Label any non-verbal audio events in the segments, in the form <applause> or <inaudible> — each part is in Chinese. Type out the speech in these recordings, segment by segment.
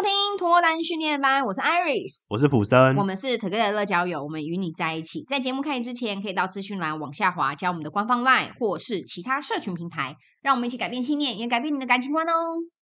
收听脱单训练班，我是 Iris，我是普森，我们是 Together 乐交友，我们与你在一起。在节目开始之前，可以到资讯栏往下滑，加我们的官方 LINE 或是其他社群平台，让我们一起改变信念，也改变你的感情观哦。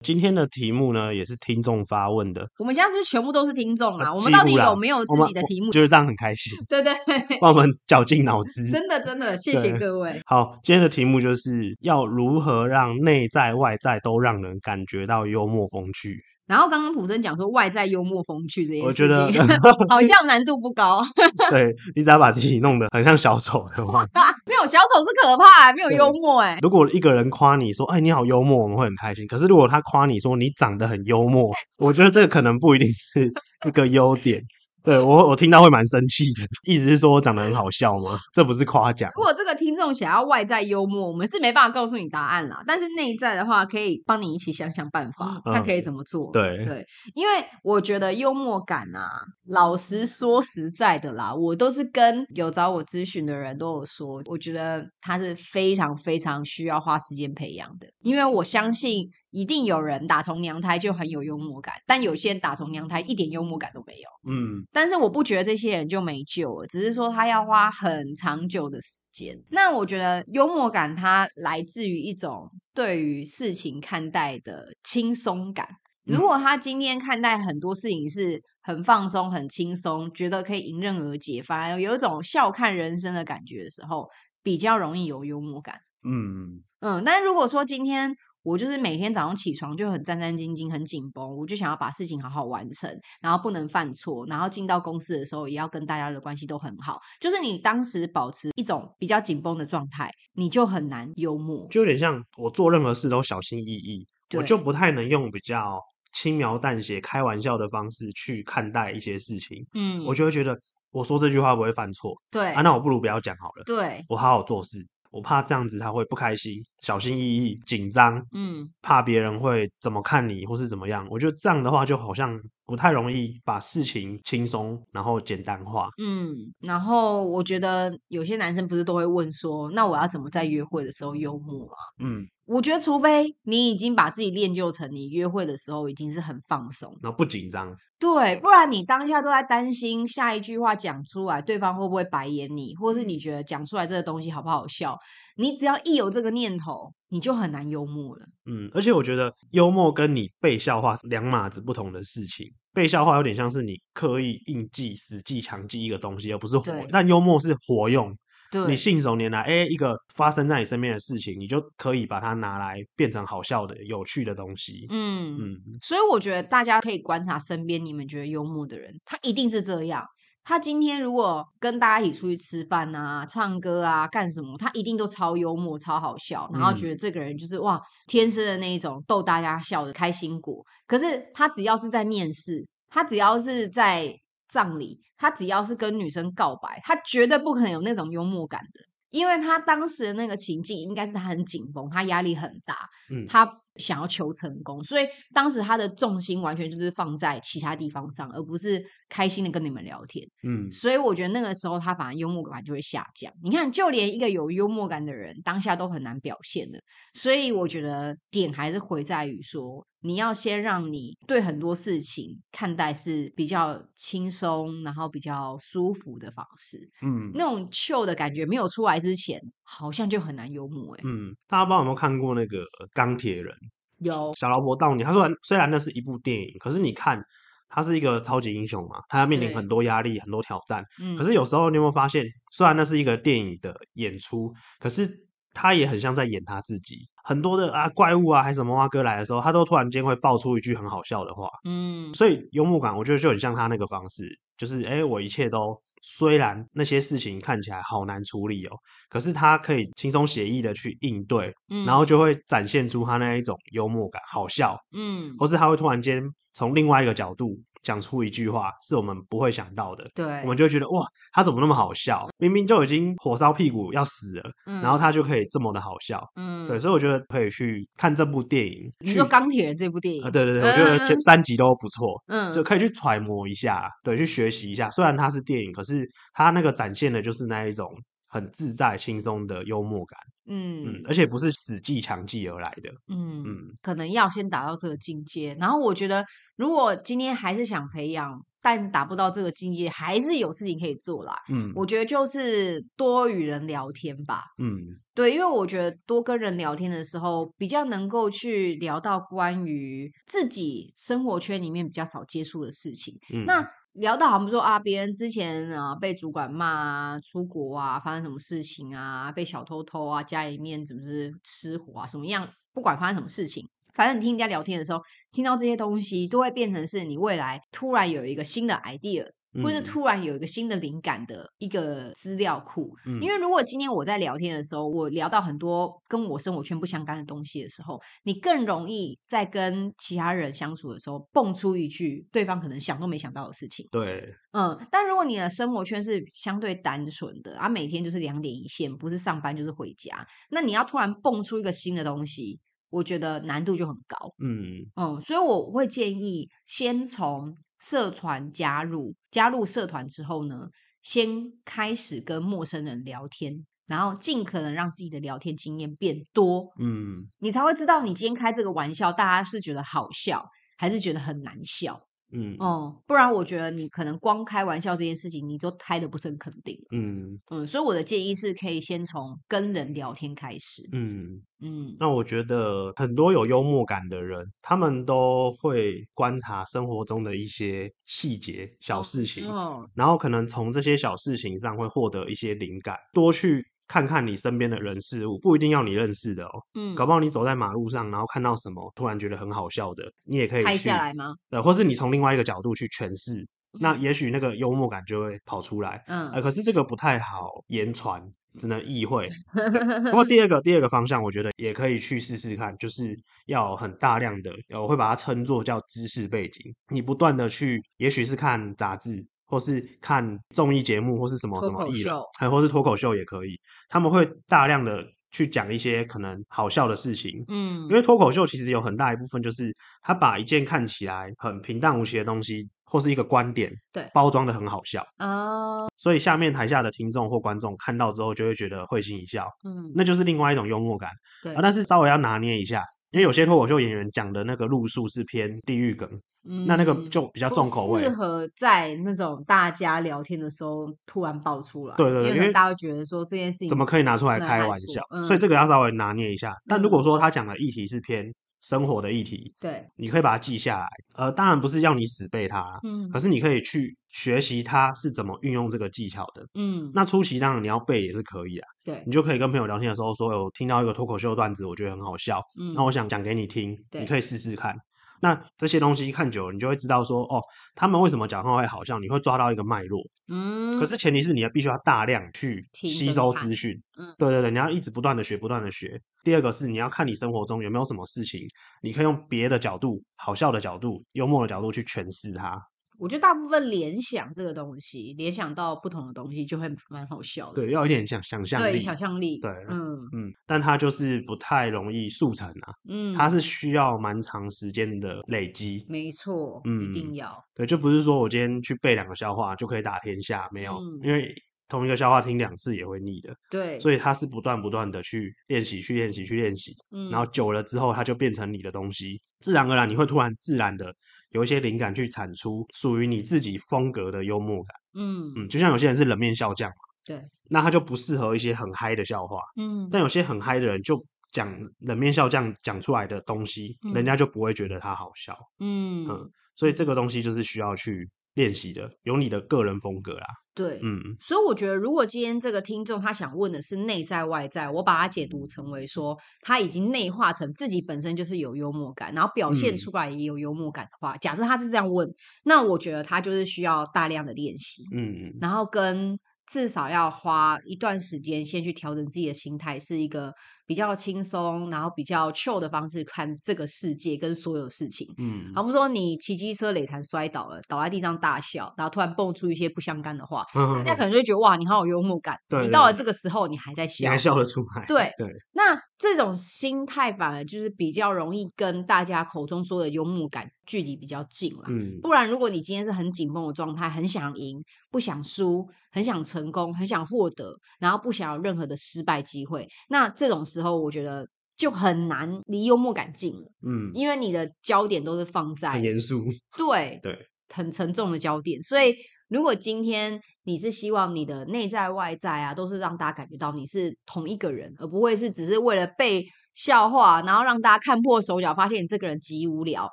今天的题目呢，也是听众发问的。我们现在是不是全部都是听众啊？我们到底有没有自己的题目？就是这样很开心。<laughs> 对对，帮我们绞尽脑汁。真的真的，谢谢各位。好，今天的题目就是要如何让内在外在都让人感觉到幽默风趣。然后刚刚普森讲说外在幽默风趣这件事情，我觉得 <laughs> 好像难度不高。对，你只要把自己弄得很像小丑的话，<laughs> 没有小丑是可怕，没有幽默哎。如果一个人夸你说，哎，你好幽默，我们会很开心。可是如果他夸你说你长得很幽默，我觉得这个可能不一定是一个优点。对我，我听到会蛮生气的。意思是说我长得很好笑吗？这不是夸奖。如果这个听众想要外在幽默，我们是没办法告诉你答案啦。但是内在的话，可以帮你一起想想办法，看可以怎么做。嗯、对对，因为我觉得幽默感啊，老实说实在的啦，我都是跟有找我咨询的人都有说，我觉得他是非常非常需要花时间培养的，因为我相信。一定有人打从娘胎就很有幽默感，但有些人打从娘胎一点幽默感都没有。嗯，但是我不觉得这些人就没救了，只是说他要花很长久的时间。那我觉得幽默感它来自于一种对于事情看待的轻松感。如果他今天看待很多事情是很放松、很轻松，觉得可以迎刃而解，反而有一种笑看人生的感觉的时候，比较容易有幽默感。嗯嗯，但如果说今天。我就是每天早上起床就很战战兢兢、很紧绷，我就想要把事情好好完成，然后不能犯错，然后进到公司的时候也要跟大家的关系都很好。就是你当时保持一种比较紧绷的状态，你就很难幽默，就有点像我做任何事都小心翼翼，我就不太能用比较轻描淡写、开玩笑的方式去看待一些事情。嗯，我就会觉得我说这句话不会犯错。对啊，那我不如不要讲好了。对，我好好做事。我怕这样子他会不开心，小心翼翼、紧张，嗯，怕别人会怎么看你，或是怎么样。我觉得这样的话就好像不太容易把事情轻松，然后简单化。嗯，然后我觉得有些男生不是都会问说，那我要怎么在约会的时候幽默啊？嗯。我觉得，除非你已经把自己练就成你约会的时候已经是很放松，然后不紧张，对，不然你当下都在担心下一句话讲出来，对方会不会白眼你，或是你觉得讲出来这个东西好不好笑，你只要一有这个念头，你就很难幽默了。嗯，而且我觉得幽默跟你被笑话是两码子不同的事情，被笑话有点像是你刻意硬记、死记、强记一个东西，而不是活，但幽默是活用。对你信手拈来，哎，一个发生在你身边的事情，你就可以把它拿来变成好笑的、有趣的东西。嗯嗯，所以我觉得大家可以观察身边你们觉得幽默的人，他一定是这样。他今天如果跟大家一起出去吃饭啊、唱歌啊、干什么，他一定都超幽默、超好笑，然后觉得这个人就是哇，天生的那一种逗大家笑的开心果。可是他只要是在面试，他只要是在葬礼。他只要是跟女生告白，他绝对不可能有那种幽默感的，因为他当时的那个情境应该是他很紧绷，他压力很大，嗯，他想要求成功，所以当时他的重心完全就是放在其他地方上，而不是开心的跟你们聊天，嗯，所以我觉得那个时候他反而幽默感就会下降。你看，就连一个有幽默感的人，当下都很难表现的，所以我觉得点还是回在于说。你要先让你对很多事情看待是比较轻松，然后比较舒服的方式。嗯，那种糗的感觉没有出来之前，好像就很难幽默哎。嗯，大家不知道有没有看过那个钢铁人？有。小劳勃道尼，他说虽然那是一部电影，可是你看他是一个超级英雄嘛，他要面临很多压力、很多挑战。嗯。可是有时候你有没有发现，虽然那是一个电影的演出，可是。他也很像在演他自己，很多的啊怪物啊还是什么蛙哥来的时候，他都突然间会爆出一句很好笑的话，嗯，所以幽默感我觉得就很像他那个方式，就是哎，我一切都虽然那些事情看起来好难处理哦，可是他可以轻松写意的去应对，嗯，然后就会展现出他那一种幽默感，好笑，嗯，或是他会突然间从另外一个角度。讲出一句话是我们不会想到的，对，我们就会觉得哇，他怎么那么好笑？明明就已经火烧屁股要死了，嗯，然后他就可以这么的好笑，嗯，对，所以我觉得可以去看这部电影。你说钢铁人这部电影？啊，对对对，我觉得前三集都不错，嗯，就可以去揣摩一下，对，去学习一下。虽然它是电影，可是它那个展现的就是那一种很自在、轻松的幽默感。嗯嗯，而且不是死记强记而来的。嗯嗯，可能要先达到这个境界。然后我觉得，如果今天还是想培养，但达不到这个境界，还是有事情可以做啦。嗯，我觉得就是多与人聊天吧。嗯，对，因为我觉得多跟人聊天的时候，比较能够去聊到关于自己生活圈里面比较少接触的事情。嗯，那。聊到好像说啊，别人之前啊被主管骂啊，出国啊，发生什么事情啊，被小偷偷啊，家里面怎么是吃火啊，什么样？不管发生什么事情，反正你听人家聊天的时候，听到这些东西，都会变成是你未来突然有一个新的 idea。或是突然有一个新的灵感的一个资料库，嗯，因为如果今天我在聊天的时候，我聊到很多跟我生活圈不相干的东西的时候，你更容易在跟其他人相处的时候蹦出一句对方可能想都没想到的事情。对，嗯，但如果你的生活圈是相对单纯的，啊，每天就是两点一线，不是上班就是回家，那你要突然蹦出一个新的东西，我觉得难度就很高。嗯嗯，所以我会建议先从。社团加入，加入社团之后呢，先开始跟陌生人聊天，然后尽可能让自己的聊天经验变多，嗯，你才会知道你今天开这个玩笑，大家是觉得好笑，还是觉得很难笑。嗯哦、嗯，不然我觉得你可能光开玩笑这件事情，你就开的不是很肯定。嗯嗯，所以我的建议是可以先从跟人聊天开始。嗯嗯，那我觉得很多有幽默感的人，他们都会观察生活中的一些细节、小事情，哦、然后可能从这些小事情上会获得一些灵感，多去。看看你身边的人事物，不一定要你认识的哦。嗯，搞不好你走在马路上，然后看到什么，突然觉得很好笑的，你也可以去拍下来吗？呃，或是你从另外一个角度去诠释，嗯、那也许那个幽默感就会跑出来。嗯，呃，可是这个不太好言传，只能意会。<laughs> 不过第二个第二个方向，我觉得也可以去试试看，就是要很大量的，我会把它称作叫知识背景，你不断的去，也许是看杂志。或是看综艺节目，或是什么什么艺人，还或是脱口秀也可以。他们会大量的去讲一些可能好笑的事情，嗯，因为脱口秀其实有很大一部分就是他把一件看起来很平淡无奇的东西，或是一个观点，对，包装的很好笑哦。所以下面台下的听众或观众看到之后，就会觉得会心一笑，嗯，那就是另外一种幽默感，对啊，但是稍微要拿捏一下。因为有些脱口秀演员讲的那个路数是偏地狱梗，嗯，那那个就比较重口味，适合在那种大家聊天的时候突然爆出来。对对对，因为大家会觉得说这件事情怎么可以拿出来开玩笑，嗯，所以这个要稍微拿捏一下。但如果说他讲的议题是偏生活的议题，对，你可以把它记下来。呃，当然不是要你死背它，嗯，可是你可以去学习它是怎么运用这个技巧的，嗯，那初期当然你要背也是可以啊，对，你就可以跟朋友聊天的时候说，有听到一个脱口秀段子，我觉得很好笑，嗯，那我想讲给你听，对，你可以试试看。那这些东西看久了，你就会知道说，哦，他们为什么讲话会好笑，你会抓到一个脉络。嗯，可是前提是你要必须要大量去吸收资讯。嗯，对对对，你要一直不断的学，不断的学。第二个是你要看你生活中有没有什么事情，你可以用别的角度、好笑的角度、幽默的角度去诠释它。我觉得大部分联想这个东西，联想到不同的东西就会蛮好笑的。对，要一点想想象力。对，想象力。对，嗯嗯，但它就是不太容易速成啊。嗯，它是需要蛮长时间的累积。没错，嗯，一定要。对，就不是说我今天去背两个笑话就可以打天下，没有，嗯、因为。同一个笑话听两次也会腻的，对，所以它是不断不断的去练习，去练习，去练习，嗯，然后久了之后，它就变成你的东西，自然而然你会突然自然的有一些灵感去产出属于你自己风格的幽默感，嗯。嗯，就像有些人是冷面笑匠嘛，对，那他就不适合一些很嗨的笑话，嗯，但有些很嗨的人就讲冷面笑匠讲出来的东西，嗯，人家就不会觉得他好笑，嗯。嗯，所以这个东西就是需要去。练习的有你的个人风格啦，对，嗯，所以我觉得，如果今天这个听众他想问的是内在外在，我把它解读成为说他已经内化成自己本身就是有幽默感，然后表现出来也有幽默感的话，嗯、假设他是这样问，那我觉得他就是需要大量的练习，嗯，然。后跟至少要花一段时间先去调整自己的心态，是一个。比较轻松，然后比较 chill 的方式看这个世界跟所有事情。嗯，好，我们说你骑机车累残摔倒了，倒在地上大笑，然后突然蹦出一些不相干的话，嗯、大家可能就会觉得哇，你好有幽默感。对，你到了这个时候，你还在笑，你还笑得出来。对对，那这种心态反而就是比较容易跟大家口中说的幽默感距离比较近了。嗯，不然如果你今天是很紧绷的状态，很想赢，不想输，很想成功，很想获得，然后不想有任何的失败机会。那这种时候，我觉得就很难离幽默感近了。嗯，因为你的焦点都是放在很严肃，对对，很沉重的焦点。所以，如果今天你是希望你的内在外在啊，都是让大家感觉到你是同一个人，而不会是只是为了被。笑话，然后让大家看破手脚，发现你这个人极无聊，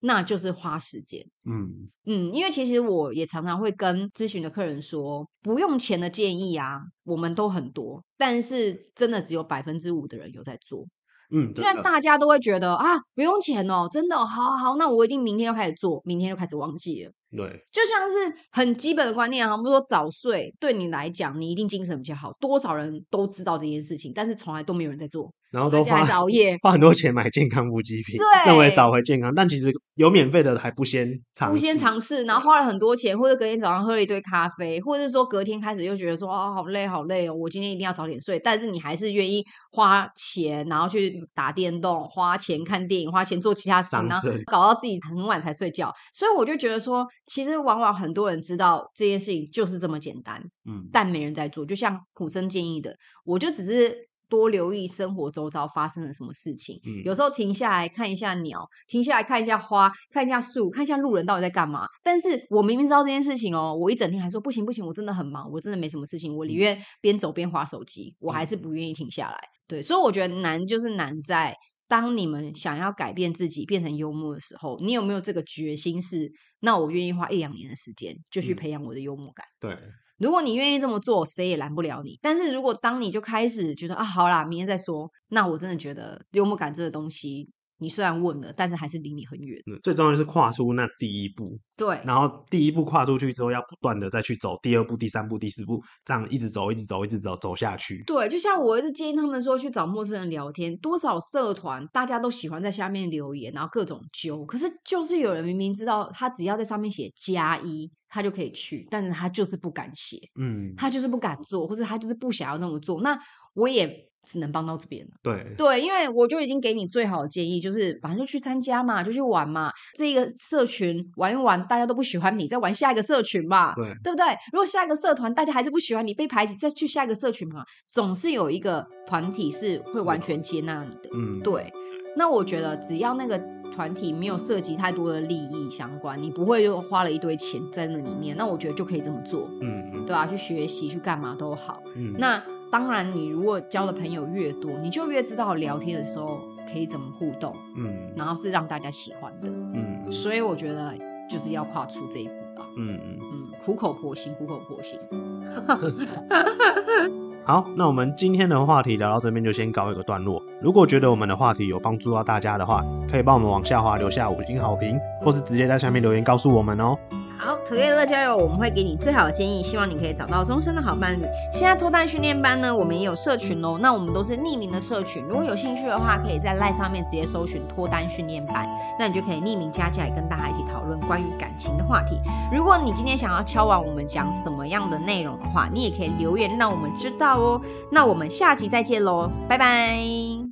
那就是花时间。嗯嗯，因为其实我也常常会跟咨询的客人说，不用钱的建议啊，我们都很多，但是真的只有百分之五的人有在做。嗯，因为大家都会觉得啊，不用钱哦，真的，好好好，那我一定明天就开始做，明天就开始忘记了。对，就像是很基本的观念啊，比如说早睡，对你来讲，你一定精神比较好。多少人都知道这件事情，但是从来都没有人在做。然后都花熬 <laughs> 夜，花很多钱买健康补给品，对，认为找回健康，但其实有免费的还不先尝试，不先尝试，然后花了很多钱，或者隔天早上喝了一堆咖啡，或者是说隔天开始又觉得说啊、哦、好累好累哦，我今天一定要早点睡，但是你还是愿意花钱，然后去打电动，花钱看电影，花钱做其他事情，然后搞到自己很晚才睡觉。所以我就觉得说，其实往往很多人知道这件事情就是这么简单，嗯，但没人在做。就像普生建议的，我就只是。多留意生活周遭发生了什么事情。嗯，有时候停下来看一下鸟，停下来看一下花，看一下树，看一下路人到底在干嘛。但是我明明知道这件事情哦，我一整天还说不行不行，我真的很忙，我真的没什么事情，我宁愿边走边划手机，我还是不愿意停下来。对，所以我觉得难就是难在当你们想要改变自己，变成幽默的时候，你有没有这个决心是？是那我愿意花一两年的时间，就去培养我的幽默感。对。如果你愿意这么做，谁也拦不了你。但是如果当你就开始觉得啊，好啦，明天再说，那我真的觉得幽默感这个东西。你虽然问了，但是还是离你很远。嗯，最重要的是跨出那第一步。对，然后第一步跨出去之后，要不断的再去走第二步、第三步、第四步，这样一直走、一直走、一直走，走下去。对，就像我一直建议他们说，去找陌生人聊天，多少社团大家都喜欢在下面留言，然后各种揪。可是就是有人明明知道，他只要在上面写加一，他就可以去，但是他就是不敢写，嗯，他就是不敢做，或者他就是不想要那么做。那我也。只能帮到这边了。对对，因为我就已经给你最好的建议，就是反正就去参加嘛，就去玩嘛。这个社群玩一玩，大家都不喜欢你，再玩下一个社群嘛，对对不对？如果下一个社团大家还是不喜欢你，被排挤，再去下一个社群嘛，总是有一个团体是会完全接纳你的。嗯，对。那我觉得只要那个团体没有涉及太多的利益相关，你不会就花了一堆钱在那里面，那我觉得就可以这么做。嗯嗯，对啊，去学习去干嘛都好。嗯，那。当然，你如果交的朋友越多，你就越知道聊天的时候可以怎么互动，嗯，然后是让大家喜欢的，嗯，所以我觉得就是要跨出这一步吧，嗯嗯嗯，苦口婆心，苦口婆心。<laughs> 好，那我们今天的话题聊到这边就先告一个段落。如果觉得我们的话题有帮助到大家的话，可以帮我们往下滑留下五星好评，或是直接在下面留言告诉我们哦。好土月乐交友，我们会给你最好的建议，希望你可以找到终身的好伴侣。现在脱单训练班呢，我们也有社群哦。那我们都是匿名的社群，如果有兴趣的话，可以在 LINE 上面直接搜寻脱单训练班，那你就可以匿名加进来，跟大家一起讨论关于感情的话题。如果你今天想要敲完我们讲什么样的内容的话，你也可以留言让我们知道哦。那我们下集再见喽，拜拜。